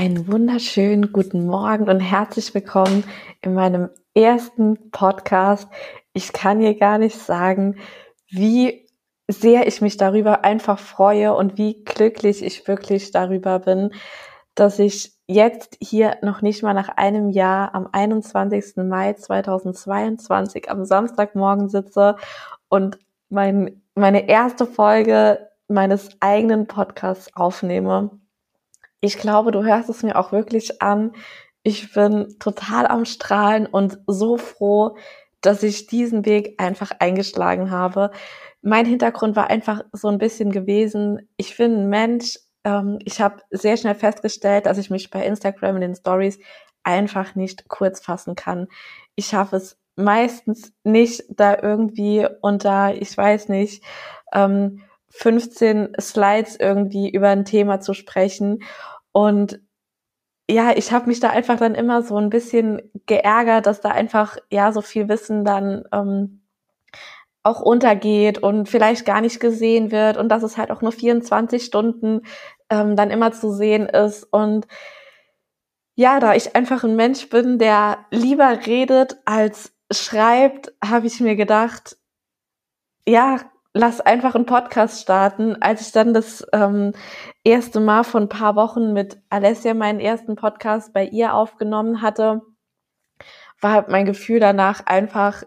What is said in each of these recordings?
Einen wunderschönen guten Morgen und herzlich willkommen in meinem ersten Podcast. Ich kann dir gar nicht sagen, wie sehr ich mich darüber einfach freue und wie glücklich ich wirklich darüber bin, dass ich jetzt hier noch nicht mal nach einem Jahr am 21. Mai 2022 am Samstagmorgen sitze und mein, meine erste Folge meines eigenen Podcasts aufnehme ich glaube, du hörst es mir auch wirklich an. Ich bin total am Strahlen und so froh, dass ich diesen Weg einfach eingeschlagen habe. Mein Hintergrund war einfach so ein bisschen gewesen. Ich bin ein Mensch. Ähm, ich habe sehr schnell festgestellt, dass ich mich bei Instagram in den Stories einfach nicht kurz fassen kann. Ich schaffe es meistens nicht, da irgendwie unter, ich weiß nicht, ähm, 15 Slides irgendwie über ein Thema zu sprechen. Und ja, ich habe mich da einfach dann immer so ein bisschen geärgert, dass da einfach ja so viel Wissen dann ähm, auch untergeht und vielleicht gar nicht gesehen wird und dass es halt auch nur 24 Stunden ähm, dann immer zu sehen ist. Und ja, da ich einfach ein Mensch bin, der lieber redet als schreibt, habe ich mir gedacht, ja, lass einfach einen Podcast starten. Als ich dann das ähm, erste Mal vor ein paar Wochen mit Alessia meinen ersten Podcast bei ihr aufgenommen hatte, war mein Gefühl danach einfach,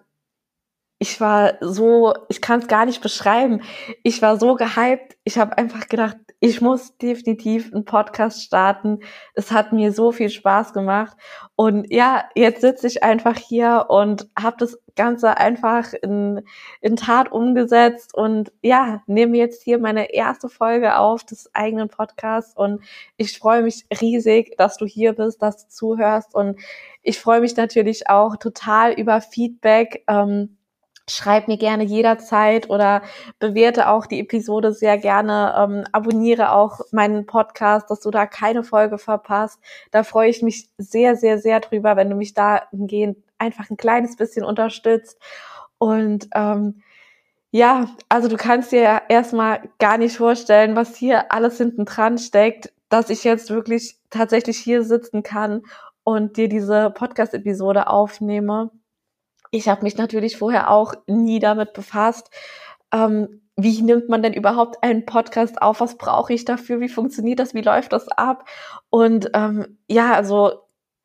ich war so, ich kann es gar nicht beschreiben. Ich war so gehypt. Ich habe einfach gedacht, ich muss definitiv einen Podcast starten. Es hat mir so viel Spaß gemacht. Und ja, jetzt sitze ich einfach hier und habe das Ganze einfach in, in Tat umgesetzt und ja, nehme jetzt hier meine erste Folge auf des eigenen Podcasts und ich freue mich riesig, dass du hier bist, dass du zuhörst und ich freue mich natürlich auch total über Feedback. Ähm, Schreib mir gerne jederzeit oder bewerte auch die Episode sehr gerne. Ähm, abonniere auch meinen Podcast, dass du da keine Folge verpasst. Da freue ich mich sehr, sehr, sehr drüber, wenn du mich dahingehend einfach ein kleines bisschen unterstützt. Und ähm, ja, also du kannst dir ja erstmal gar nicht vorstellen, was hier alles hinten dran steckt, dass ich jetzt wirklich tatsächlich hier sitzen kann und dir diese Podcast-Episode aufnehme ich habe mich natürlich vorher auch nie damit befasst. Ähm, wie nimmt man denn überhaupt einen Podcast auf? Was brauche ich dafür? Wie funktioniert das? Wie läuft das ab? Und ähm, ja, also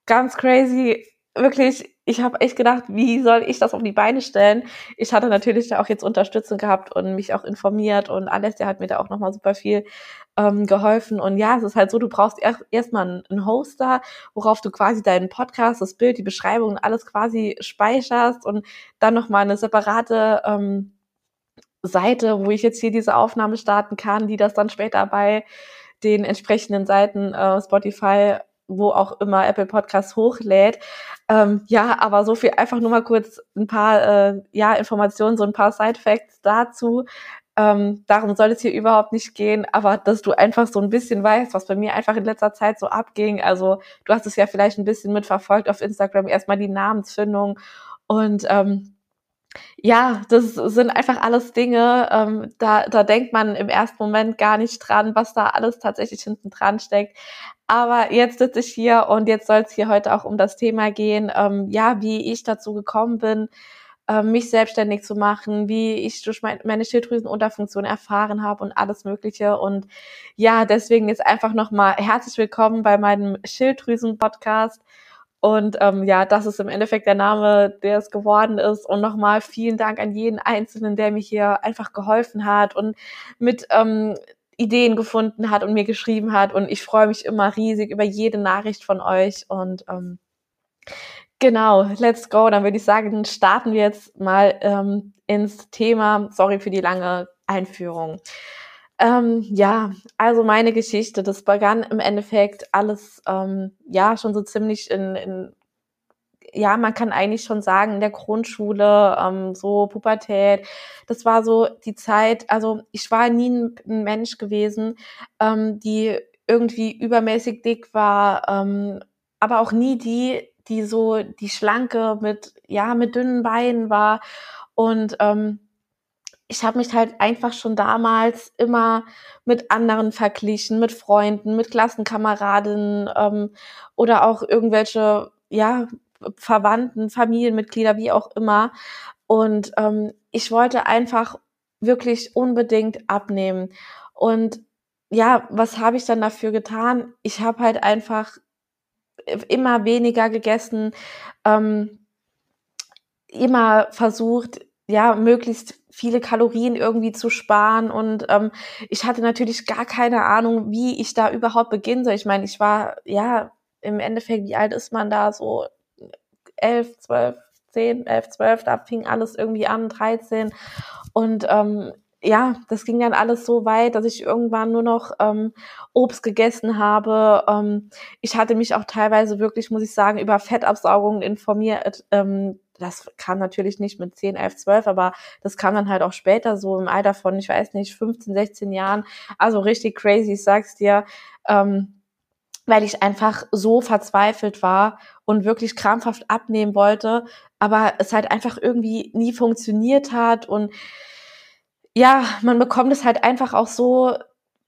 ganz crazy, wirklich ich habe echt gedacht, wie soll ich das auf die Beine stellen? Ich hatte natürlich da auch jetzt Unterstützung gehabt und mich auch informiert und alles, der hat mir da auch nochmal super viel ähm, geholfen. Und ja, es ist halt so, du brauchst erst erstmal einen Hoster, worauf du quasi deinen Podcast, das Bild, die Beschreibung alles quasi speicherst und dann nochmal eine separate ähm, Seite, wo ich jetzt hier diese Aufnahme starten kann, die das dann später bei den entsprechenden Seiten äh, Spotify wo auch immer Apple Podcasts hochlädt. Ähm, ja, aber so viel einfach nur mal kurz ein paar äh, ja, Informationen, so ein paar Side Facts dazu. Ähm, darum soll es hier überhaupt nicht gehen, aber dass du einfach so ein bisschen weißt, was bei mir einfach in letzter Zeit so abging. Also du hast es ja vielleicht ein bisschen mitverfolgt auf Instagram, erstmal die Namensfindung und ähm, ja, das sind einfach alles Dinge, ähm, da, da denkt man im ersten Moment gar nicht dran, was da alles tatsächlich hinten dran steckt. Aber jetzt sitze ich hier und jetzt soll es hier heute auch um das Thema gehen, ähm, ja, wie ich dazu gekommen bin, ähm, mich selbstständig zu machen, wie ich durch mein, meine Schilddrüsenunterfunktion erfahren habe und alles Mögliche. Und ja, deswegen jetzt einfach nochmal herzlich willkommen bei meinem Schilddrüsen-Podcast. Und ähm, ja, das ist im Endeffekt der Name, der es geworden ist. Und nochmal vielen Dank an jeden Einzelnen, der mir hier einfach geholfen hat und mit ähm, Ideen gefunden hat und mir geschrieben hat. Und ich freue mich immer riesig über jede Nachricht von euch. Und ähm, genau, let's go. Dann würde ich sagen, starten wir jetzt mal ähm, ins Thema. Sorry für die lange Einführung. Ähm, ja, also meine Geschichte, das begann im Endeffekt alles, ähm, ja, schon so ziemlich in, in ja, man kann eigentlich schon sagen, in der Grundschule, ähm, so Pubertät, das war so die Zeit, also ich war nie ein, ein Mensch gewesen, ähm, die irgendwie übermäßig dick war, ähm, aber auch nie die, die so die schlanke mit, ja, mit dünnen Beinen war. Und ähm, ich habe mich halt einfach schon damals immer mit anderen verglichen, mit Freunden, mit Klassenkameradinnen ähm, oder auch irgendwelche, ja, Verwandten, Familienmitglieder, wie auch immer. Und ähm, ich wollte einfach wirklich unbedingt abnehmen. Und ja, was habe ich dann dafür getan? Ich habe halt einfach immer weniger gegessen, ähm, immer versucht, ja, möglichst viele Kalorien irgendwie zu sparen. Und ähm, ich hatte natürlich gar keine Ahnung, wie ich da überhaupt beginnen soll. Ich meine, ich war, ja, im Endeffekt, wie alt ist man da? So elf, zwölf, zehn, elf, zwölf, da fing alles irgendwie an, 13. Und ähm, ja, das ging dann alles so weit, dass ich irgendwann nur noch ähm, Obst gegessen habe. Ähm, ich hatte mich auch teilweise wirklich, muss ich sagen, über Fettabsaugungen informiert. Ähm, das kam natürlich nicht mit 10, 11, 12, aber das kam dann halt auch später, so im Alter von, ich weiß nicht, 15, 16 Jahren. Also richtig crazy, ich sag's dir. Ähm, weil ich einfach so verzweifelt war und wirklich krampfhaft abnehmen wollte, aber es halt einfach irgendwie nie funktioniert hat und ja, man bekommt es halt einfach auch so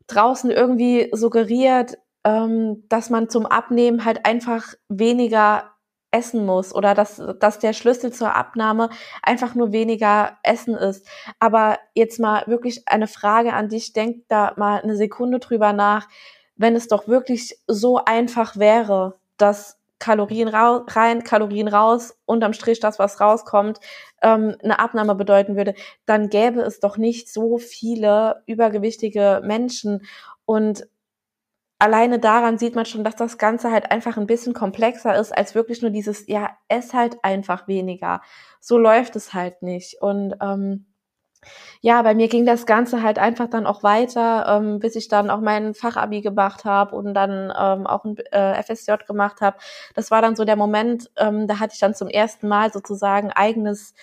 draußen irgendwie suggeriert, ähm, dass man zum Abnehmen halt einfach weniger essen muss oder dass, dass der Schlüssel zur Abnahme einfach nur weniger Essen ist. Aber jetzt mal wirklich eine Frage an dich, denk da mal eine Sekunde drüber nach, wenn es doch wirklich so einfach wäre, dass Kalorien rein, Kalorien raus, unterm Strich das, was rauskommt, ähm, eine Abnahme bedeuten würde, dann gäbe es doch nicht so viele übergewichtige Menschen. Und alleine daran sieht man schon, dass das Ganze halt einfach ein bisschen komplexer ist, als wirklich nur dieses, ja, ess halt einfach weniger. So läuft es halt nicht. Und ähm, ja, bei mir ging das Ganze halt einfach dann auch weiter, ähm, bis ich dann auch mein Fachabi gemacht habe und dann ähm, auch ein äh, FSJ gemacht habe. Das war dann so der Moment, ähm, da hatte ich dann zum ersten Mal sozusagen eigenes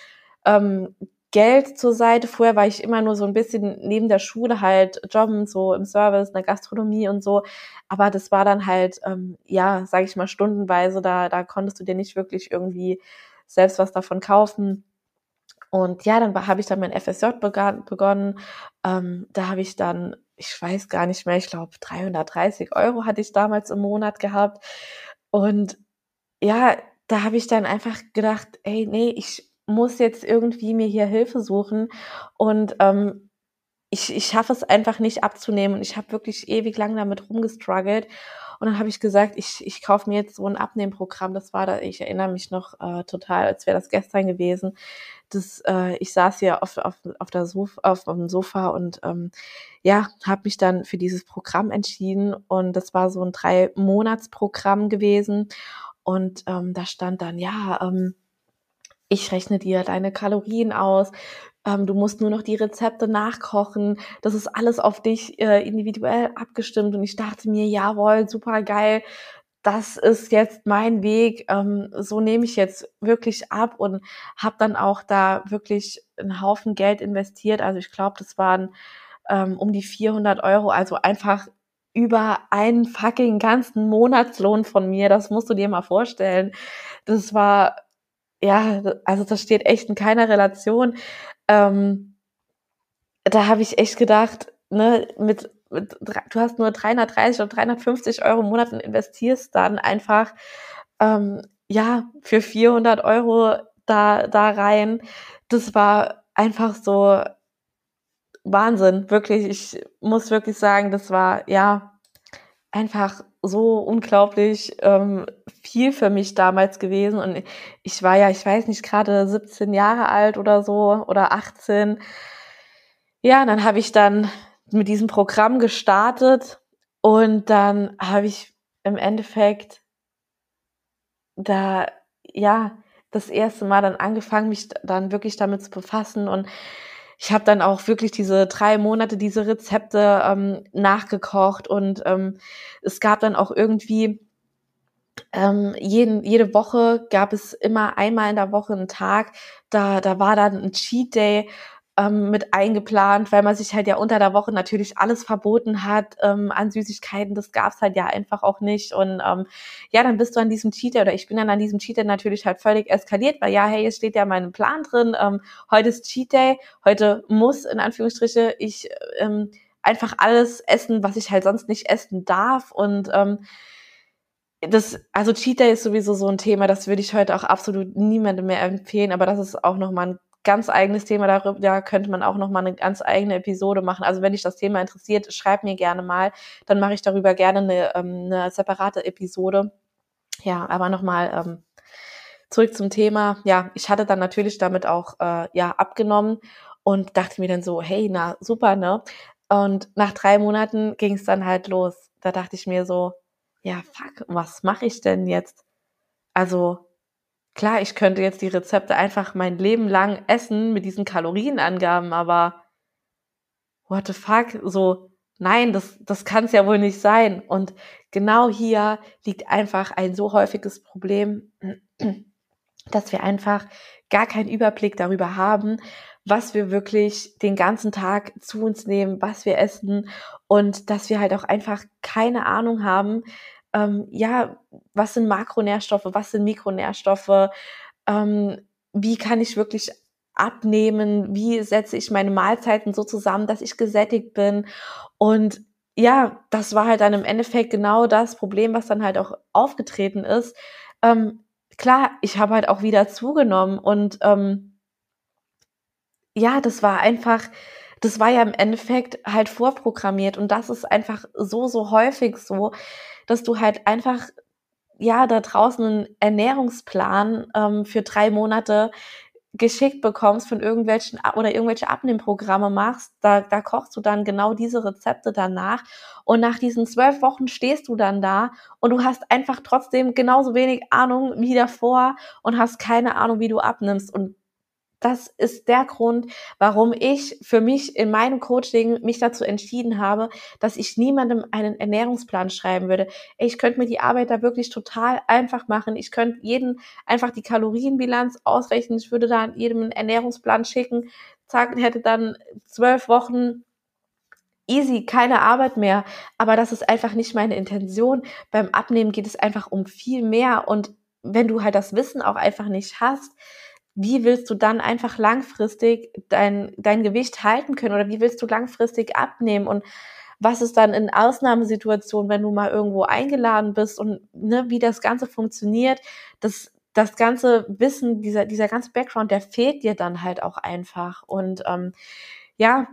ähm, Geld zur Seite. Vorher war ich immer nur so ein bisschen neben der Schule halt jobben, so im Service, in der Gastronomie und so. Aber das war dann halt, ähm, ja, sage ich mal, stundenweise. Da, da konntest du dir nicht wirklich irgendwie selbst was davon kaufen. Und ja, dann habe ich dann mein FSJ begonnen. Ähm, da habe ich dann, ich weiß gar nicht mehr, ich glaube 330 Euro hatte ich damals im Monat gehabt. Und ja, da habe ich dann einfach gedacht, ey, nee, ich muss jetzt irgendwie mir hier Hilfe suchen. Und ähm, ich, ich schaffe es einfach nicht abzunehmen. Und ich habe wirklich ewig lang damit rumgestruggelt. Und dann habe ich gesagt, ich, ich kaufe mir jetzt so ein Abnehmprogramm. Das war da, ich erinnere mich noch äh, total, als wäre das gestern gewesen. Das, äh, ich saß hier auf, auf, auf, der Sofa, auf dem Sofa und ähm, ja, habe mich dann für dieses Programm entschieden. Und das war so ein Drei-Monats-Programm gewesen. Und ähm, da stand dann, ja, ähm, ich rechne dir deine Kalorien aus, du musst nur noch die Rezepte nachkochen, das ist alles auf dich äh, individuell abgestimmt. Und ich dachte mir, jawohl, super geil, das ist jetzt mein Weg, ähm, so nehme ich jetzt wirklich ab und habe dann auch da wirklich einen Haufen Geld investiert, also ich glaube, das waren ähm, um die 400 Euro, also einfach über einen fucking ganzen Monatslohn von mir, das musst du dir mal vorstellen. Das war ja, also das steht echt in keiner Relation. Ähm, da habe ich echt gedacht, ne, mit, mit, du hast nur 330 oder 350 Euro im Monat und investierst dann einfach, ähm, ja, für 400 Euro da, da rein. Das war einfach so Wahnsinn, wirklich. Ich muss wirklich sagen, das war, ja, einfach so unglaublich ähm, viel für mich damals gewesen. Und ich war ja, ich weiß nicht, gerade 17 Jahre alt oder so oder 18. Ja, dann habe ich dann mit diesem Programm gestartet und dann habe ich im Endeffekt da, ja, das erste Mal dann angefangen, mich dann wirklich damit zu befassen und ich habe dann auch wirklich diese drei Monate diese Rezepte ähm, nachgekocht und ähm, es gab dann auch irgendwie ähm, jeden, jede Woche gab es immer einmal in der Woche einen Tag, da, da war dann ein Cheat Day ähm, mit eingeplant, weil man sich halt ja unter der Woche natürlich alles verboten hat ähm, an Süßigkeiten. Das gab's halt ja einfach auch nicht. Und ähm, ja, dann bist du an diesem Cheater oder ich bin dann an diesem Cheater natürlich halt völlig eskaliert, weil ja, hey, es steht ja mein Plan drin. Ähm, heute ist Cheat Day. Heute muss in Anführungsstriche ich ähm, einfach alles essen, was ich halt sonst nicht essen darf. Und ähm, das, also Cheat Day ist sowieso so ein Thema, das würde ich heute auch absolut niemandem mehr empfehlen, aber das ist auch nochmal ein ganz eigenes Thema, darüber da könnte man auch nochmal eine ganz eigene Episode machen. Also wenn dich das Thema interessiert, schreib mir gerne mal, dann mache ich darüber gerne eine, ähm, eine separate Episode. Ja, aber nochmal ähm, zurück zum Thema. Ja, ich hatte dann natürlich damit auch äh, ja abgenommen und dachte mir dann so, hey, na super, ne? Und nach drei Monaten ging es dann halt los. Da dachte ich mir so, ja, fuck, was mache ich denn jetzt? Also, klar, ich könnte jetzt die Rezepte einfach mein Leben lang essen mit diesen Kalorienangaben, aber what the fuck, so, nein, das, das kann es ja wohl nicht sein. Und genau hier liegt einfach ein so häufiges Problem, dass wir einfach gar keinen Überblick darüber haben, was wir wirklich den ganzen Tag zu uns nehmen, was wir essen und dass wir halt auch einfach keine Ahnung haben, ähm, ja, was sind Makronährstoffe, was sind Mikronährstoffe, ähm, wie kann ich wirklich abnehmen, wie setze ich meine Mahlzeiten so zusammen, dass ich gesättigt bin. Und ja, das war halt dann im Endeffekt genau das Problem, was dann halt auch aufgetreten ist. Ähm, klar, ich habe halt auch wieder zugenommen und ähm, ja, das war einfach, das war ja im Endeffekt halt vorprogrammiert und das ist einfach so, so häufig so, dass du halt einfach ja da draußen einen Ernährungsplan ähm, für drei Monate geschickt bekommst von irgendwelchen oder irgendwelche Abnehmprogramme machst, da, da kochst du dann genau diese Rezepte danach. Und nach diesen zwölf Wochen stehst du dann da und du hast einfach trotzdem genauso wenig Ahnung wie davor und hast keine Ahnung, wie du abnimmst. Und das ist der Grund, warum ich für mich in meinem Coaching mich dazu entschieden habe, dass ich niemandem einen Ernährungsplan schreiben würde. Ich könnte mir die Arbeit da wirklich total einfach machen. Ich könnte jeden einfach die Kalorienbilanz ausrechnen. Ich würde da jedem einen Ernährungsplan schicken. Zack, hätte dann zwölf Wochen easy, keine Arbeit mehr. Aber das ist einfach nicht meine Intention. Beim Abnehmen geht es einfach um viel mehr. Und wenn du halt das Wissen auch einfach nicht hast, wie willst du dann einfach langfristig dein, dein Gewicht halten können oder wie willst du langfristig abnehmen und was ist dann in Ausnahmesituationen, wenn du mal irgendwo eingeladen bist und ne, wie das Ganze funktioniert, das, das ganze Wissen, dieser, dieser ganze Background, der fehlt dir dann halt auch einfach. Und ähm, ja,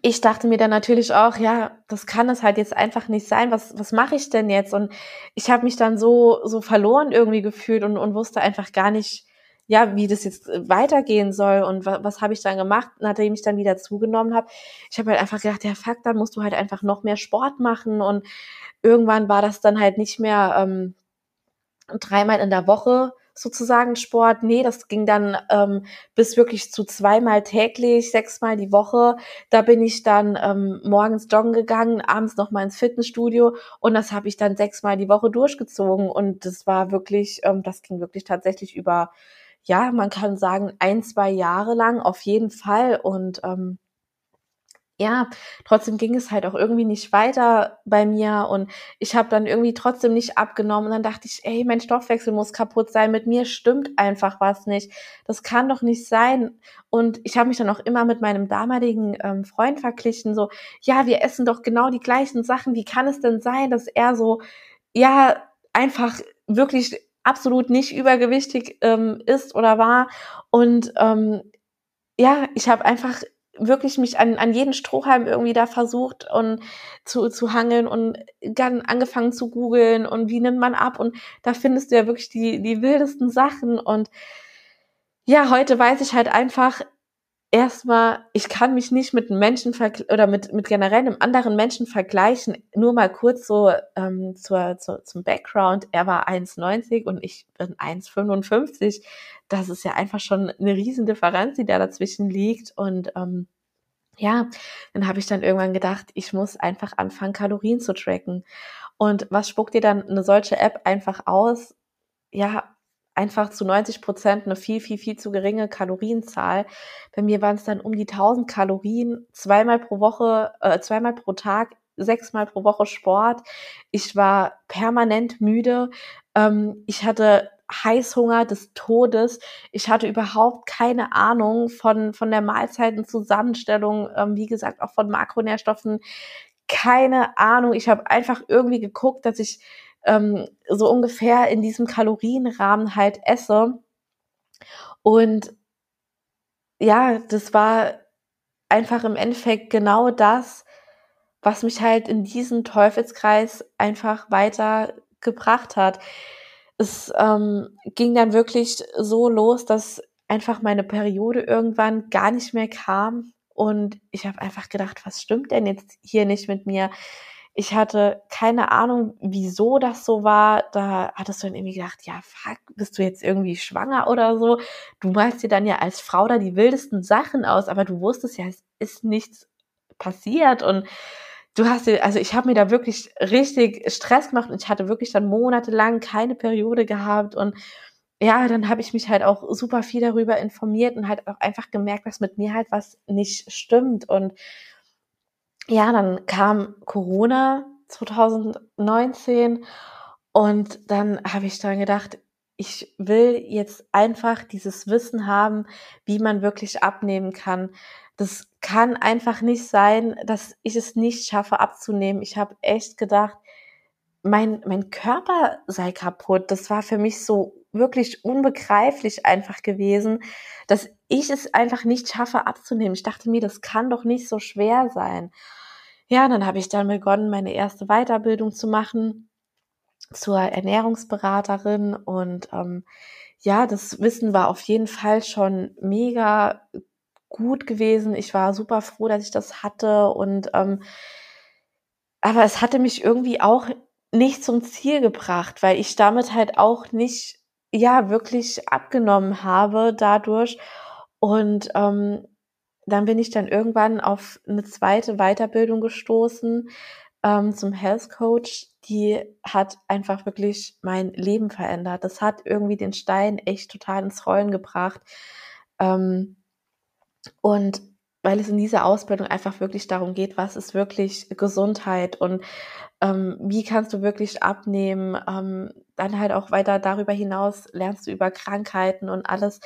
ich dachte mir dann natürlich auch, ja, das kann es halt jetzt einfach nicht sein. Was, was mache ich denn jetzt? Und ich habe mich dann so, so verloren irgendwie gefühlt und, und wusste einfach gar nicht, ja, wie das jetzt äh, weitergehen soll und was, was habe ich dann gemacht, nachdem ich dann wieder zugenommen habe. Ich habe halt einfach gedacht, ja, fuck, dann musst du halt einfach noch mehr Sport machen und irgendwann war das dann halt nicht mehr ähm, dreimal in der Woche sozusagen Sport. Nee, das ging dann ähm, bis wirklich zu zweimal täglich, sechsmal die Woche. Da bin ich dann ähm, morgens joggen gegangen, abends nochmal ins Fitnessstudio und das habe ich dann sechsmal die Woche durchgezogen. Und das war wirklich, ähm, das ging wirklich tatsächlich über ja, man kann sagen, ein, zwei Jahre lang auf jeden Fall. Und ähm, ja, trotzdem ging es halt auch irgendwie nicht weiter bei mir und ich habe dann irgendwie trotzdem nicht abgenommen und dann dachte ich, ey, mein Stoffwechsel muss kaputt sein, mit mir stimmt einfach was nicht. Das kann doch nicht sein. Und ich habe mich dann auch immer mit meinem damaligen ähm, Freund verglichen, so, ja, wir essen doch genau die gleichen Sachen. Wie kann es denn sein, dass er so, ja, einfach wirklich absolut nicht übergewichtig ähm, ist oder war. Und ähm, ja, ich habe einfach wirklich mich an, an jeden Strohhalm irgendwie da versucht und zu, zu hangeln und dann angefangen zu googeln und wie nimmt man ab und da findest du ja wirklich die, die wildesten Sachen und ja, heute weiß ich halt einfach, erstmal, ich kann mich nicht mit einem Menschen oder mit, mit generell einem anderen Menschen vergleichen. Nur mal kurz so ähm, zur, zur, zum Background. Er war 1,90 und ich bin 1,55. Das ist ja einfach schon eine riesen Differenz, die da dazwischen liegt. Und ähm, ja, dann habe ich dann irgendwann gedacht, ich muss einfach anfangen, Kalorien zu tracken. Und was spuckt dir dann eine solche App einfach aus? Ja, einfach zu 90 Prozent eine viel, viel, viel zu geringe Kalorienzahl. Bei mir waren es dann um die 1000 Kalorien, zweimal pro Woche, äh, zweimal pro Tag, sechsmal pro Woche Sport. Ich war permanent müde. Ähm, ich hatte Heißhunger des Todes. Ich hatte überhaupt keine Ahnung von, von der Mahlzeitenzusammenstellung, ähm, wie gesagt, auch von Makronährstoffen. Keine Ahnung. Ich habe einfach irgendwie geguckt, dass ich ähm, so ungefähr in diesem Kalorienrahmen halt esse. Und ja, das war einfach im Endeffekt genau das, was mich halt in diesen Teufelskreis einfach weiter gebracht hat. Es ähm, ging dann wirklich so los, dass einfach meine Periode irgendwann gar nicht mehr kam und ich habe einfach gedacht, was stimmt denn jetzt hier nicht mit mir? Ich hatte keine Ahnung, wieso das so war. Da hattest du dann irgendwie gedacht, ja, fuck, bist du jetzt irgendwie schwanger oder so? Du malst dir dann ja als Frau da die wildesten Sachen aus, aber du wusstest ja, es ist nichts passiert und du hast dir, also ich habe mir da wirklich richtig Stress gemacht und ich hatte wirklich dann monatelang keine Periode gehabt und ja, dann habe ich mich halt auch super viel darüber informiert und halt auch einfach gemerkt, dass mit mir halt was nicht stimmt und ja, dann kam Corona 2019 und dann habe ich dann gedacht, ich will jetzt einfach dieses Wissen haben, wie man wirklich abnehmen kann. Das kann einfach nicht sein, dass ich es nicht schaffe abzunehmen. Ich habe echt gedacht, mein, mein Körper sei kaputt. Das war für mich so wirklich unbegreiflich einfach gewesen, dass ich es einfach nicht schaffe abzunehmen. Ich dachte mir, das kann doch nicht so schwer sein ja, dann habe ich dann begonnen, meine erste Weiterbildung zu machen zur Ernährungsberaterin und ähm, ja, das Wissen war auf jeden Fall schon mega gut gewesen. Ich war super froh, dass ich das hatte und ähm, aber es hatte mich irgendwie auch nicht zum Ziel gebracht, weil ich damit halt auch nicht ja wirklich abgenommen habe dadurch und ähm, dann bin ich dann irgendwann auf eine zweite Weiterbildung gestoßen ähm, zum Health Coach. Die hat einfach wirklich mein Leben verändert. Das hat irgendwie den Stein echt total ins Rollen gebracht. Ähm, und weil es in dieser Ausbildung einfach wirklich darum geht, was ist wirklich Gesundheit und ähm, wie kannst du wirklich abnehmen. Ähm, dann halt auch weiter darüber hinaus lernst du über Krankheiten und alles.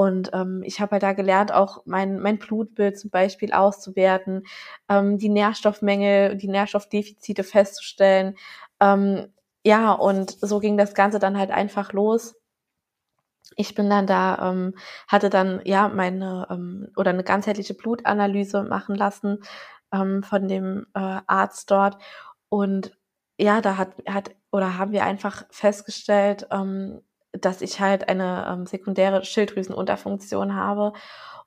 Und ähm, ich habe halt da gelernt, auch mein, mein Blutbild zum Beispiel auszuwerten, ähm, die Nährstoffmenge, die Nährstoffdefizite festzustellen. Ähm, ja, und so ging das Ganze dann halt einfach los. Ich bin dann da, ähm, hatte dann ja meine ähm, oder eine ganzheitliche Blutanalyse machen lassen ähm, von dem äh, Arzt dort. Und ja, da hat, hat oder haben wir einfach festgestellt, ähm, dass ich halt eine ähm, sekundäre Schilddrüsenunterfunktion habe.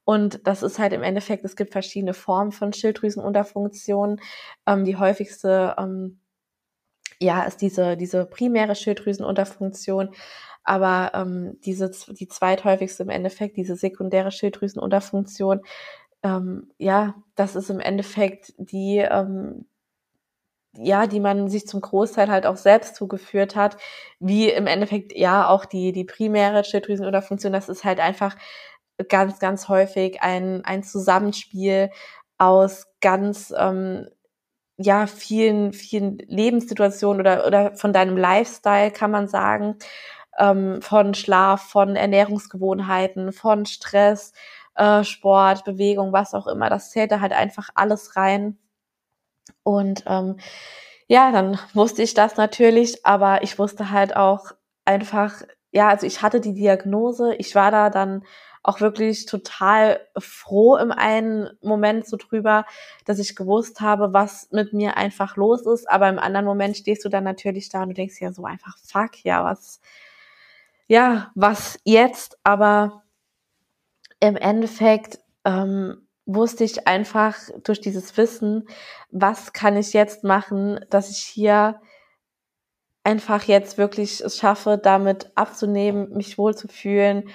Und das ist halt im Endeffekt, es gibt verschiedene Formen von Schilddrüsenunterfunktion. Ähm, die häufigste, ähm, ja, ist diese, diese primäre Schilddrüsenunterfunktion. Aber ähm, diese, die zweithäufigste im Endeffekt, diese sekundäre Schilddrüsenunterfunktion, ähm, ja, das ist im Endeffekt die, ähm, ja, die man sich zum Großteil halt auch selbst zugeführt hat, wie im Endeffekt ja auch die, die primäre Schilddrüsenunterfunktion, das ist halt einfach ganz, ganz häufig ein, ein Zusammenspiel aus ganz, ähm, ja, vielen, vielen Lebenssituationen oder, oder von deinem Lifestyle, kann man sagen, ähm, von Schlaf, von Ernährungsgewohnheiten, von Stress, äh, Sport, Bewegung, was auch immer, das zählt da halt einfach alles rein und ähm, ja, dann wusste ich das natürlich, aber ich wusste halt auch einfach, ja, also ich hatte die Diagnose, ich war da dann auch wirklich total froh im einen Moment so drüber, dass ich gewusst habe, was mit mir einfach los ist. Aber im anderen Moment stehst du dann natürlich da und du denkst ja so einfach, fuck, ja, was, ja, was jetzt? Aber im Endeffekt ähm, wusste ich einfach durch dieses Wissen, was kann ich jetzt machen, dass ich hier einfach jetzt wirklich es schaffe, damit abzunehmen, mich wohlzufühlen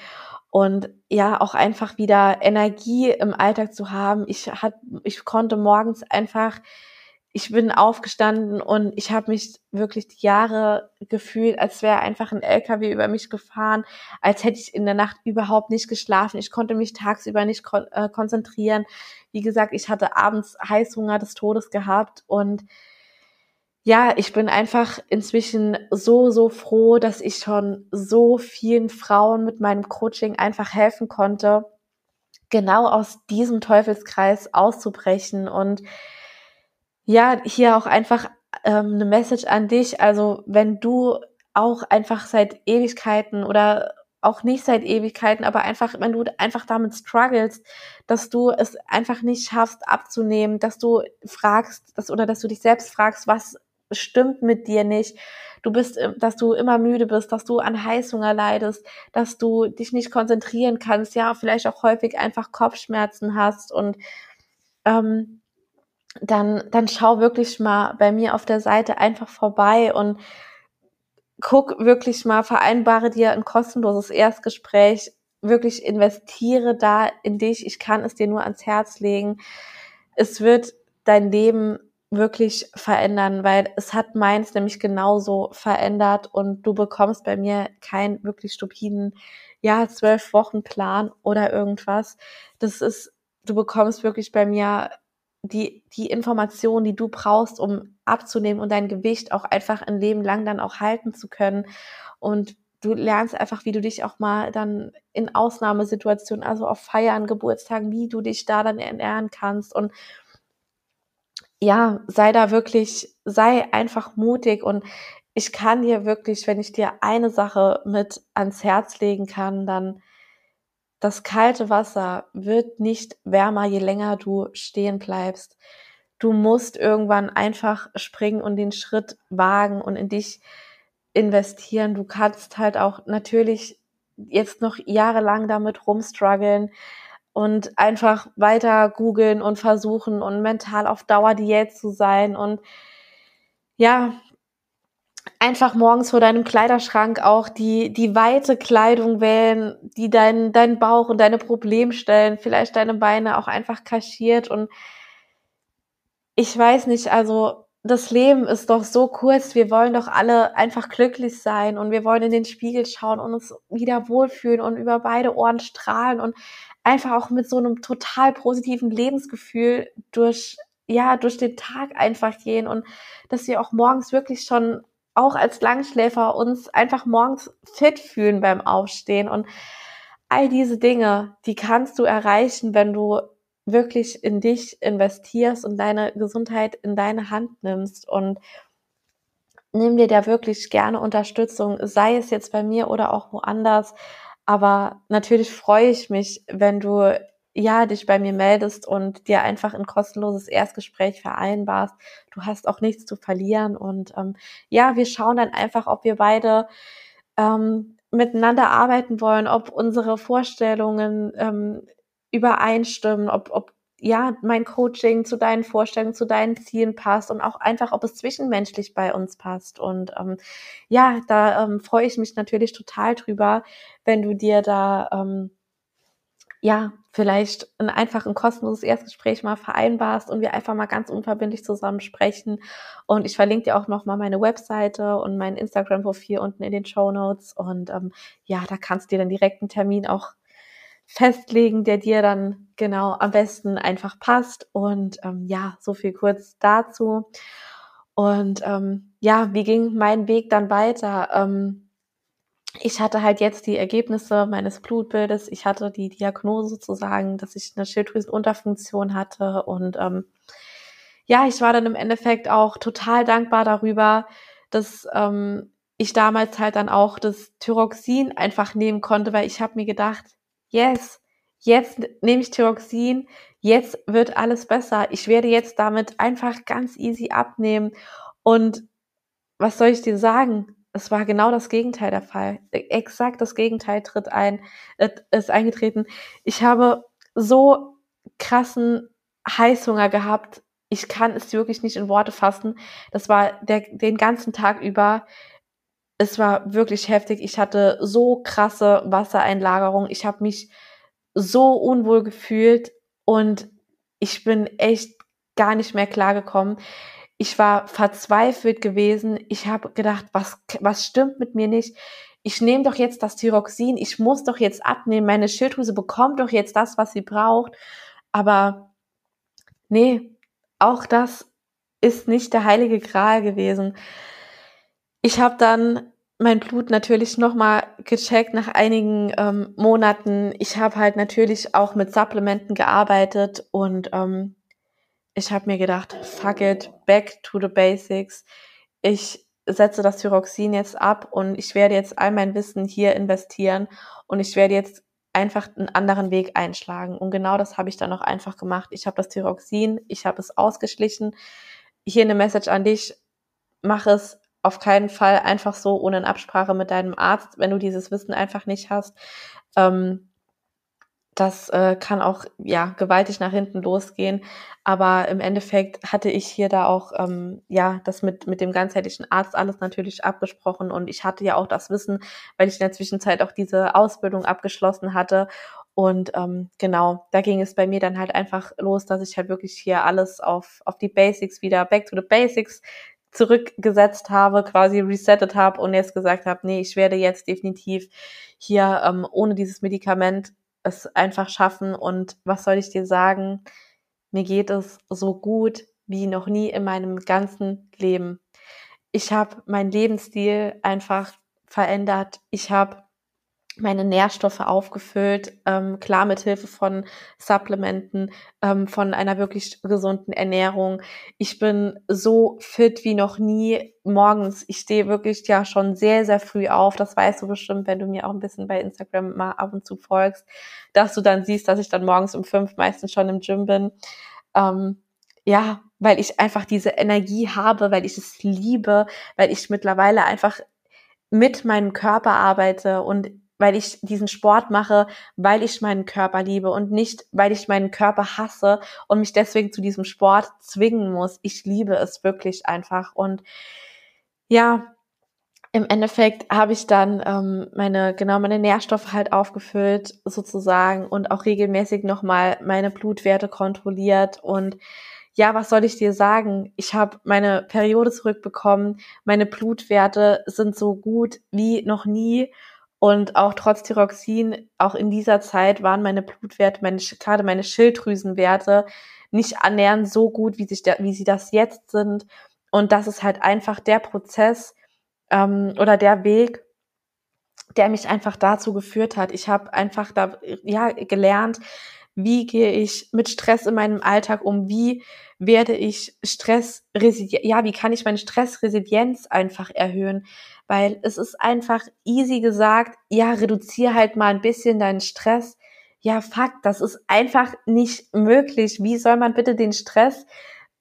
und ja, auch einfach wieder Energie im Alltag zu haben. Ich hat, ich konnte morgens einfach, ich bin aufgestanden und ich habe mich wirklich die Jahre gefühlt, als wäre einfach ein LKW über mich gefahren, als hätte ich in der Nacht überhaupt nicht geschlafen. Ich konnte mich tagsüber nicht kon äh, konzentrieren. Wie gesagt, ich hatte abends Heißhunger des Todes gehabt und ja, ich bin einfach inzwischen so, so froh, dass ich schon so vielen Frauen mit meinem Coaching einfach helfen konnte, genau aus diesem Teufelskreis auszubrechen und ja, hier auch einfach ähm, eine Message an dich. Also wenn du auch einfach seit Ewigkeiten oder auch nicht seit Ewigkeiten, aber einfach, wenn du einfach damit struggles, dass du es einfach nicht schaffst abzunehmen, dass du fragst, dass, oder dass du dich selbst fragst, was stimmt mit dir nicht. Du bist, dass du immer müde bist, dass du an Heißhunger leidest, dass du dich nicht konzentrieren kannst, ja, vielleicht auch häufig einfach Kopfschmerzen hast und ähm, dann, dann schau wirklich mal bei mir auf der Seite einfach vorbei und guck wirklich mal, vereinbare dir ein kostenloses Erstgespräch, wirklich investiere da in dich. Ich kann es dir nur ans Herz legen. Es wird dein Leben wirklich verändern, weil es hat meins nämlich genauso verändert und du bekommst bei mir keinen wirklich stupiden, ja, zwölf Wochen Plan oder irgendwas. Das ist, du bekommst wirklich bei mir die, die Information, die du brauchst, um abzunehmen und dein Gewicht auch einfach ein Leben lang dann auch halten zu können. Und du lernst einfach, wie du dich auch mal dann in Ausnahmesituationen, also auf Feiern, Geburtstagen, wie du dich da dann ernähren kannst und ja, sei da wirklich, sei einfach mutig und ich kann dir wirklich, wenn ich dir eine Sache mit ans Herz legen kann, dann das kalte Wasser wird nicht wärmer, je länger du stehen bleibst. Du musst irgendwann einfach springen und den Schritt wagen und in dich investieren. Du kannst halt auch natürlich jetzt noch jahrelang damit rumstruggeln, und einfach weiter googeln und versuchen und mental auf Dauer Diät zu sein und ja, einfach morgens vor deinem Kleiderschrank auch die, die weite Kleidung wählen, die deinen dein Bauch und deine Problemstellen, vielleicht deine Beine auch einfach kaschiert und ich weiß nicht, also das Leben ist doch so kurz. Wir wollen doch alle einfach glücklich sein und wir wollen in den Spiegel schauen und uns wieder wohlfühlen und über beide Ohren strahlen und einfach auch mit so einem total positiven Lebensgefühl durch, ja, durch den Tag einfach gehen und dass wir auch morgens wirklich schon auch als Langschläfer uns einfach morgens fit fühlen beim Aufstehen und all diese Dinge, die kannst du erreichen, wenn du wirklich in dich investierst und deine Gesundheit in deine Hand nimmst und nimm dir da wirklich gerne Unterstützung, sei es jetzt bei mir oder auch woanders. Aber natürlich freue ich mich, wenn du ja dich bei mir meldest und dir einfach ein kostenloses Erstgespräch vereinbarst. Du hast auch nichts zu verlieren und ähm, ja, wir schauen dann einfach, ob wir beide ähm, miteinander arbeiten wollen, ob unsere Vorstellungen ähm, übereinstimmen, ob, ob ja, mein Coaching zu deinen Vorstellungen, zu deinen Zielen passt und auch einfach, ob es zwischenmenschlich bei uns passt. Und ähm, ja, da ähm, freue ich mich natürlich total drüber, wenn du dir da ähm, ja vielleicht ein einfach ein kostenloses Erstgespräch mal vereinbarst und wir einfach mal ganz unverbindlich zusammen sprechen. Und ich verlinke dir auch noch mal meine Webseite und mein Instagram-Profil unten in den Show Notes. Und ähm, ja, da kannst du dir dann direkt einen Termin auch festlegen, der dir dann genau am besten einfach passt. Und ähm, ja, so viel kurz dazu. Und ähm, ja, wie ging mein Weg dann weiter? Ähm, ich hatte halt jetzt die Ergebnisse meines Blutbildes. Ich hatte die Diagnose sozusagen, dass ich eine Schilddrüsenunterfunktion hatte. Und ähm, ja, ich war dann im Endeffekt auch total dankbar darüber, dass ähm, ich damals halt dann auch das Thyroxin einfach nehmen konnte, weil ich habe mir gedacht, yes, jetzt nehme ich Thyroxin, jetzt wird alles besser. Ich werde jetzt damit einfach ganz easy abnehmen. Und was soll ich dir sagen? Es war genau das Gegenteil der Fall. Exakt das Gegenteil tritt ein, äh, ist eingetreten. Ich habe so krassen Heißhunger gehabt. Ich kann es wirklich nicht in Worte fassen. Das war der, den ganzen Tag über es war wirklich heftig. Ich hatte so krasse Wassereinlagerung. Ich habe mich so unwohl gefühlt und ich bin echt gar nicht mehr klargekommen. Ich war verzweifelt gewesen. Ich habe gedacht, was, was stimmt mit mir nicht? Ich nehme doch jetzt das Thyroxin, ich muss doch jetzt abnehmen, meine Schilddrüse bekommt doch jetzt das, was sie braucht. Aber nee, auch das ist nicht der heilige Gral gewesen. Ich habe dann mein Blut natürlich nochmal gecheckt nach einigen ähm, Monaten. Ich habe halt natürlich auch mit Supplementen gearbeitet und ähm, ich habe mir gedacht, fuck it, back to the basics. Ich setze das Thyroxin jetzt ab und ich werde jetzt all mein Wissen hier investieren und ich werde jetzt einfach einen anderen Weg einschlagen. Und genau das habe ich dann auch einfach gemacht. Ich habe das Thyroxin, ich habe es ausgeschlichen. Hier eine Message an dich, mach es auf keinen Fall einfach so ohne Absprache mit deinem Arzt, wenn du dieses Wissen einfach nicht hast. Ähm, das äh, kann auch ja gewaltig nach hinten losgehen. Aber im Endeffekt hatte ich hier da auch ähm, ja das mit mit dem ganzheitlichen Arzt alles natürlich abgesprochen und ich hatte ja auch das Wissen, weil ich in der Zwischenzeit auch diese Ausbildung abgeschlossen hatte. Und ähm, genau, da ging es bei mir dann halt einfach los, dass ich halt wirklich hier alles auf, auf die Basics wieder, back to the Basics zurückgesetzt habe, quasi resettet habe und jetzt gesagt habe, nee, ich werde jetzt definitiv hier ähm, ohne dieses Medikament es einfach schaffen. Und was soll ich dir sagen? Mir geht es so gut wie noch nie in meinem ganzen Leben. Ich habe meinen Lebensstil einfach verändert. Ich habe meine Nährstoffe aufgefüllt, ähm, klar mit Hilfe von Supplementen, ähm, von einer wirklich gesunden Ernährung. Ich bin so fit wie noch nie morgens. Ich stehe wirklich ja schon sehr, sehr früh auf. Das weißt du bestimmt, wenn du mir auch ein bisschen bei Instagram mal ab und zu folgst, dass du dann siehst, dass ich dann morgens um fünf meistens schon im Gym bin. Ähm, ja, weil ich einfach diese Energie habe, weil ich es liebe, weil ich mittlerweile einfach mit meinem Körper arbeite und weil ich diesen Sport mache, weil ich meinen Körper liebe und nicht, weil ich meinen Körper hasse und mich deswegen zu diesem Sport zwingen muss. Ich liebe es wirklich einfach. Und ja, im Endeffekt habe ich dann ähm, meine, genau, meine Nährstoffe halt aufgefüllt sozusagen und auch regelmäßig nochmal meine Blutwerte kontrolliert und ja, was soll ich dir sagen? Ich habe meine Periode zurückbekommen, meine Blutwerte sind so gut wie noch nie und auch trotz Thyroxin, auch in dieser Zeit waren meine Blutwerte, meine, gerade meine Schilddrüsenwerte nicht annähernd so gut, wie, sich der, wie sie das jetzt sind. Und das ist halt einfach der Prozess ähm, oder der Weg, der mich einfach dazu geführt hat. Ich habe einfach da ja gelernt, wie gehe ich mit Stress in meinem Alltag um, wie werde ich Stress, ja, wie kann ich meine Stressresilienz einfach erhöhen? Weil es ist einfach easy gesagt, ja, reduziere halt mal ein bisschen deinen Stress. Ja, fuck, das ist einfach nicht möglich. Wie soll man bitte den Stress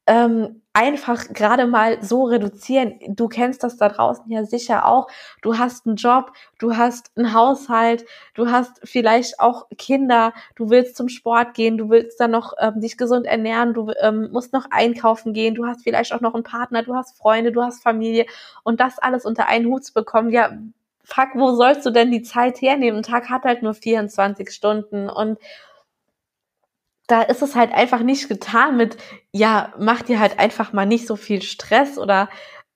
ähm, einfach gerade mal so reduzieren. Du kennst das da draußen ja sicher auch. Du hast einen Job, du hast einen Haushalt, du hast vielleicht auch Kinder, du willst zum Sport gehen, du willst dann noch ähm, dich gesund ernähren, du ähm, musst noch einkaufen gehen, du hast vielleicht auch noch einen Partner, du hast Freunde, du hast Familie und das alles unter einen Hut zu bekommen, ja, fuck, wo sollst du denn die Zeit hernehmen? Ein Tag hat halt nur 24 Stunden und da ist es halt einfach nicht getan mit, ja, mach dir halt einfach mal nicht so viel Stress oder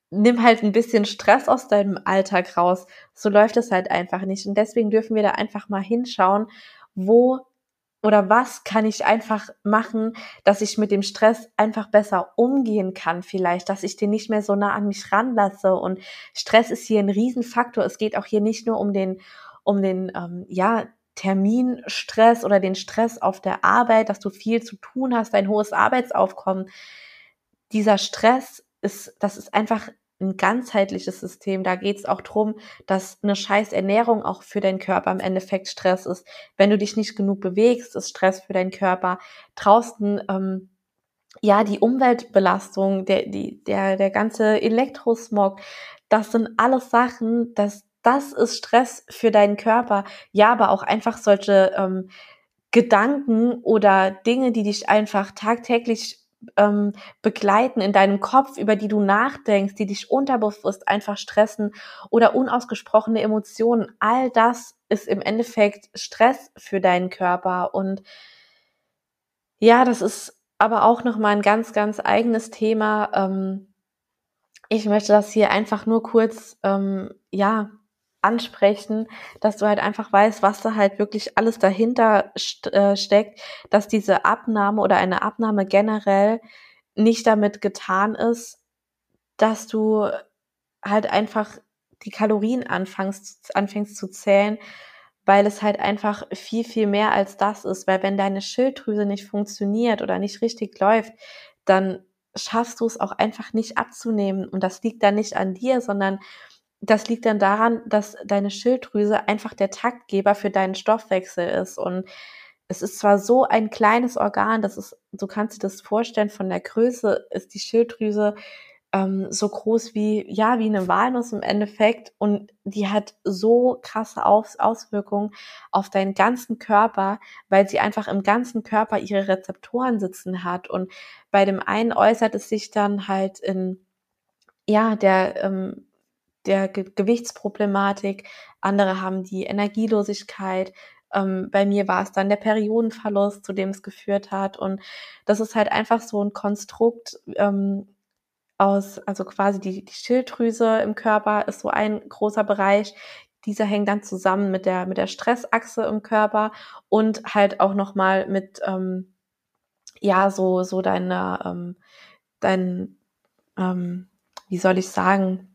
nimm halt ein bisschen Stress aus deinem Alltag raus. So läuft es halt einfach nicht. Und deswegen dürfen wir da einfach mal hinschauen, wo oder was kann ich einfach machen, dass ich mit dem Stress einfach besser umgehen kann vielleicht, dass ich den nicht mehr so nah an mich ranlasse. Und Stress ist hier ein Riesenfaktor. Es geht auch hier nicht nur um den, um den, ähm, ja, Terminstress oder den Stress auf der Arbeit, dass du viel zu tun hast, ein hohes Arbeitsaufkommen. Dieser Stress ist, das ist einfach ein ganzheitliches System. Da geht es auch drum, dass eine scheiß Ernährung auch für deinen Körper im Endeffekt Stress ist. Wenn du dich nicht genug bewegst, ist Stress für deinen Körper. Draußen, ähm, ja, die Umweltbelastung, der, die, der, der ganze Elektrosmog, das sind alles Sachen, das das ist Stress für deinen Körper. Ja, aber auch einfach solche ähm, Gedanken oder Dinge, die dich einfach tagtäglich ähm, begleiten in deinem Kopf, über die du nachdenkst, die dich unterbewusst einfach stressen oder unausgesprochene Emotionen. All das ist im Endeffekt Stress für deinen Körper. Und ja, das ist aber auch nochmal ein ganz, ganz eigenes Thema. Ähm, ich möchte das hier einfach nur kurz, ähm, ja, ansprechen, dass du halt einfach weißt, was da halt wirklich alles dahinter st äh, steckt, dass diese Abnahme oder eine Abnahme generell nicht damit getan ist, dass du halt einfach die Kalorien anfängst, anfängst zu zählen, weil es halt einfach viel, viel mehr als das ist. Weil wenn deine Schilddrüse nicht funktioniert oder nicht richtig läuft, dann schaffst du es auch einfach nicht abzunehmen. Und das liegt dann nicht an dir, sondern das liegt dann daran, dass deine Schilddrüse einfach der Taktgeber für deinen Stoffwechsel ist. Und es ist zwar so ein kleines Organ, das ist, du kannst dir das vorstellen, von der Größe ist die Schilddrüse ähm, so groß wie, ja, wie eine Walnuss im Endeffekt. Und die hat so krasse Aus Auswirkungen auf deinen ganzen Körper, weil sie einfach im ganzen Körper ihre Rezeptoren sitzen hat. Und bei dem einen äußert es sich dann halt in, ja, der, ähm, der Ge Gewichtsproblematik. Andere haben die Energielosigkeit. Ähm, bei mir war es dann der Periodenverlust, zu dem es geführt hat. Und das ist halt einfach so ein Konstrukt, ähm, aus, also quasi die, die Schilddrüse im Körper ist so ein großer Bereich. Dieser hängt dann zusammen mit der, mit der Stressachse im Körper und halt auch nochmal mit, ähm, ja, so, so deine, ähm, dein, ähm, wie soll ich sagen,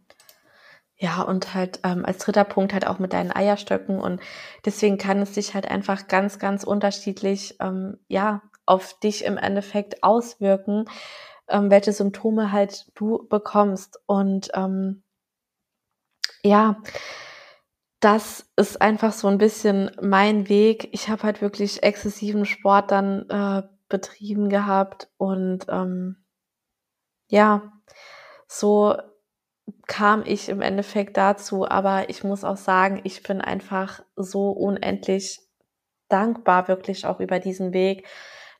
ja, und halt ähm, als dritter Punkt halt auch mit deinen Eierstöcken. Und deswegen kann es sich halt einfach ganz, ganz unterschiedlich, ähm, ja, auf dich im Endeffekt auswirken ähm, welche Symptome halt du bekommst. Und ähm, ja, das ist einfach so ein bisschen mein Weg. Ich habe halt wirklich exzessiven Sport dann äh, betrieben gehabt und ähm, ja, so kam ich im Endeffekt dazu, aber ich muss auch sagen, ich bin einfach so unendlich dankbar wirklich auch über diesen Weg,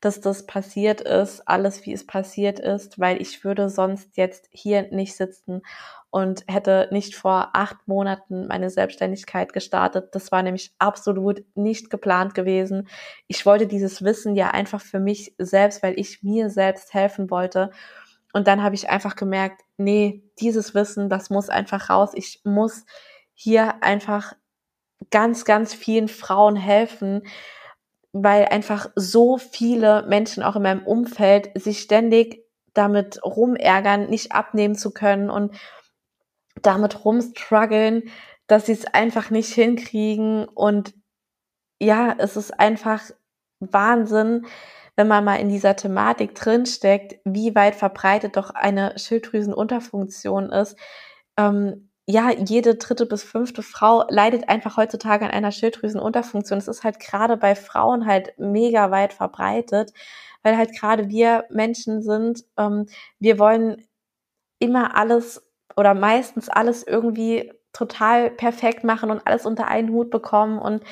dass das passiert ist, alles wie es passiert ist, weil ich würde sonst jetzt hier nicht sitzen und hätte nicht vor acht Monaten meine Selbstständigkeit gestartet. Das war nämlich absolut nicht geplant gewesen. Ich wollte dieses Wissen ja einfach für mich selbst, weil ich mir selbst helfen wollte. Und dann habe ich einfach gemerkt, nee, dieses Wissen, das muss einfach raus. Ich muss hier einfach ganz, ganz vielen Frauen helfen, weil einfach so viele Menschen auch in meinem Umfeld sich ständig damit rumärgern, nicht abnehmen zu können und damit rumstruggeln, dass sie es einfach nicht hinkriegen. Und ja, es ist einfach Wahnsinn, wenn man mal in dieser Thematik drinsteckt, wie weit verbreitet doch eine Schilddrüsenunterfunktion ist. Ähm, ja, jede dritte bis fünfte Frau leidet einfach heutzutage an einer Schilddrüsenunterfunktion. Es ist halt gerade bei Frauen halt mega weit verbreitet, weil halt gerade wir Menschen sind, ähm, wir wollen immer alles oder meistens alles irgendwie total perfekt machen und alles unter einen Hut bekommen und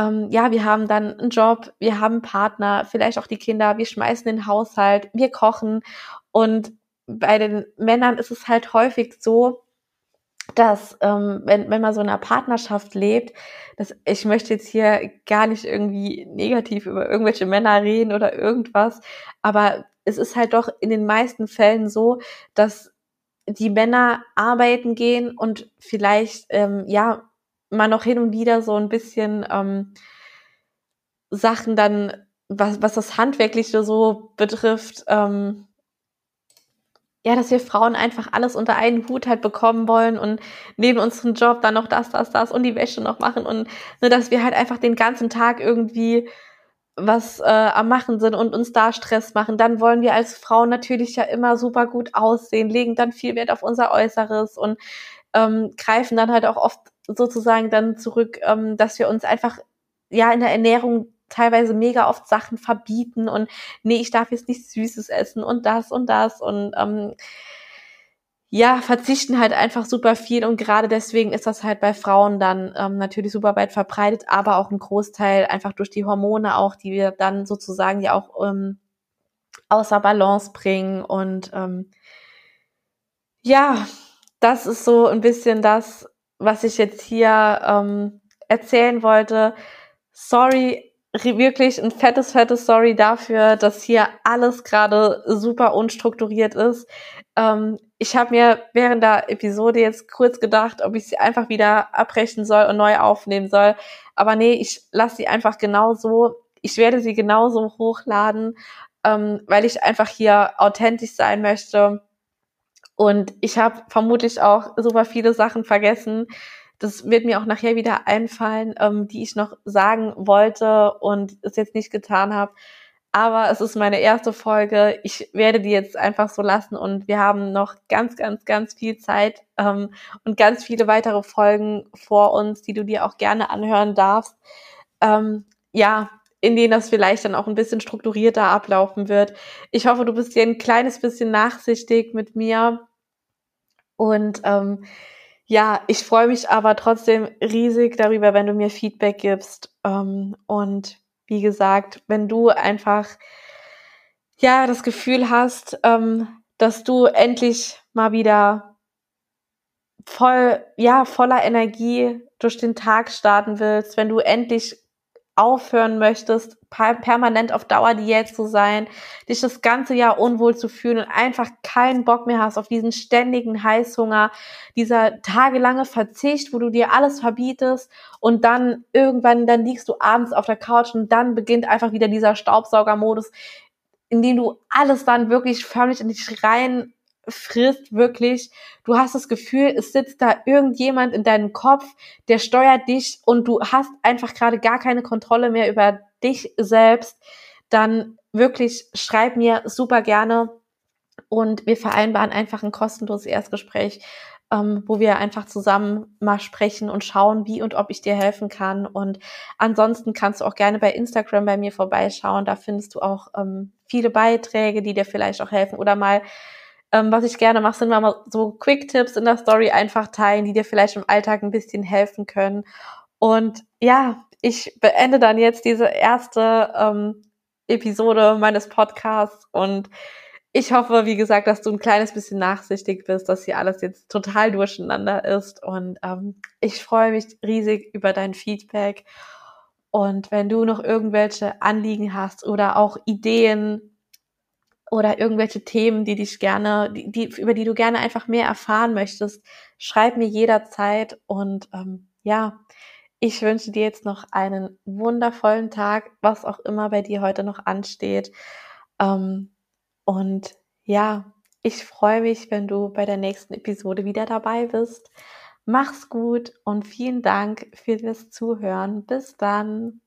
ähm, ja, wir haben dann einen Job, wir haben einen Partner, vielleicht auch die Kinder, wir schmeißen den Haushalt, wir kochen. Und bei den Männern ist es halt häufig so, dass ähm, wenn, wenn man so in einer Partnerschaft lebt, dass ich möchte jetzt hier gar nicht irgendwie negativ über irgendwelche Männer reden oder irgendwas, aber es ist halt doch in den meisten Fällen so, dass die Männer arbeiten gehen und vielleicht ähm, ja man noch hin und wieder so ein bisschen ähm, Sachen dann, was, was das Handwerkliche so betrifft, ähm, ja, dass wir Frauen einfach alles unter einen Hut halt bekommen wollen und neben unserem Job dann noch das, das, das und die Wäsche noch machen und ne, dass wir halt einfach den ganzen Tag irgendwie was äh, am machen sind und uns da Stress machen, dann wollen wir als Frauen natürlich ja immer super gut aussehen, legen dann viel Wert auf unser Äußeres und ähm, greifen dann halt auch oft sozusagen dann zurück, ähm, dass wir uns einfach ja in der Ernährung teilweise mega oft Sachen verbieten und nee, ich darf jetzt nichts Süßes essen und das und das und ähm, ja, verzichten halt einfach super viel und gerade deswegen ist das halt bei Frauen dann ähm, natürlich super weit verbreitet, aber auch ein Großteil einfach durch die Hormone auch, die wir dann sozusagen ja auch ähm, außer Balance bringen und ähm, ja, das ist so ein bisschen das, was ich jetzt hier ähm, erzählen wollte. Sorry, wirklich ein fettes, fettes Sorry dafür, dass hier alles gerade super unstrukturiert ist. Ähm, ich habe mir während der Episode jetzt kurz gedacht, ob ich sie einfach wieder abbrechen soll und neu aufnehmen soll. Aber nee, ich lasse sie einfach genauso. Ich werde sie genauso hochladen, ähm, weil ich einfach hier authentisch sein möchte. Und ich habe vermutlich auch super viele Sachen vergessen. Das wird mir auch nachher wieder einfallen, ähm, die ich noch sagen wollte und es jetzt nicht getan habe. Aber es ist meine erste Folge. Ich werde die jetzt einfach so lassen und wir haben noch ganz, ganz, ganz viel Zeit ähm, und ganz viele weitere Folgen vor uns, die du dir auch gerne anhören darfst. Ähm, ja, in denen das vielleicht dann auch ein bisschen strukturierter ablaufen wird. Ich hoffe, du bist hier ein kleines bisschen nachsichtig mit mir. Und ähm, ja, ich freue mich aber trotzdem riesig darüber, wenn du mir Feedback gibst. Ähm, und wie gesagt, wenn du einfach ja das Gefühl hast, ähm, dass du endlich mal wieder voll, ja, voller Energie durch den Tag starten willst, wenn du endlich aufhören möchtest, permanent auf Dauerdiät zu sein, dich das ganze Jahr unwohl zu fühlen und einfach keinen Bock mehr hast auf diesen ständigen Heißhunger, dieser tagelange Verzicht, wo du dir alles verbietest und dann irgendwann, dann liegst du abends auf der Couch und dann beginnt einfach wieder dieser Staubsaugermodus, in dem du alles dann wirklich förmlich in dich rein frisst wirklich. Du hast das Gefühl, es sitzt da irgendjemand in deinem Kopf, der steuert dich und du hast einfach gerade gar keine Kontrolle mehr über dich selbst. Dann wirklich schreib mir super gerne und wir vereinbaren einfach ein kostenloses Erstgespräch, ähm, wo wir einfach zusammen mal sprechen und schauen, wie und ob ich dir helfen kann. Und ansonsten kannst du auch gerne bei Instagram bei mir vorbeischauen. Da findest du auch ähm, viele Beiträge, die dir vielleicht auch helfen oder mal ähm, was ich gerne mache, sind mal so Quick-Tipps in der Story einfach teilen, die dir vielleicht im Alltag ein bisschen helfen können. Und ja, ich beende dann jetzt diese erste ähm, Episode meines Podcasts und ich hoffe, wie gesagt, dass du ein kleines bisschen nachsichtig bist, dass hier alles jetzt total durcheinander ist. Und ähm, ich freue mich riesig über dein Feedback. Und wenn du noch irgendwelche Anliegen hast oder auch Ideen, oder irgendwelche Themen, die dich gerne, die, die, über die du gerne einfach mehr erfahren möchtest, schreib mir jederzeit. Und ähm, ja, ich wünsche dir jetzt noch einen wundervollen Tag, was auch immer bei dir heute noch ansteht. Ähm, und ja, ich freue mich, wenn du bei der nächsten Episode wieder dabei bist. Mach's gut und vielen Dank für das Zuhören. Bis dann.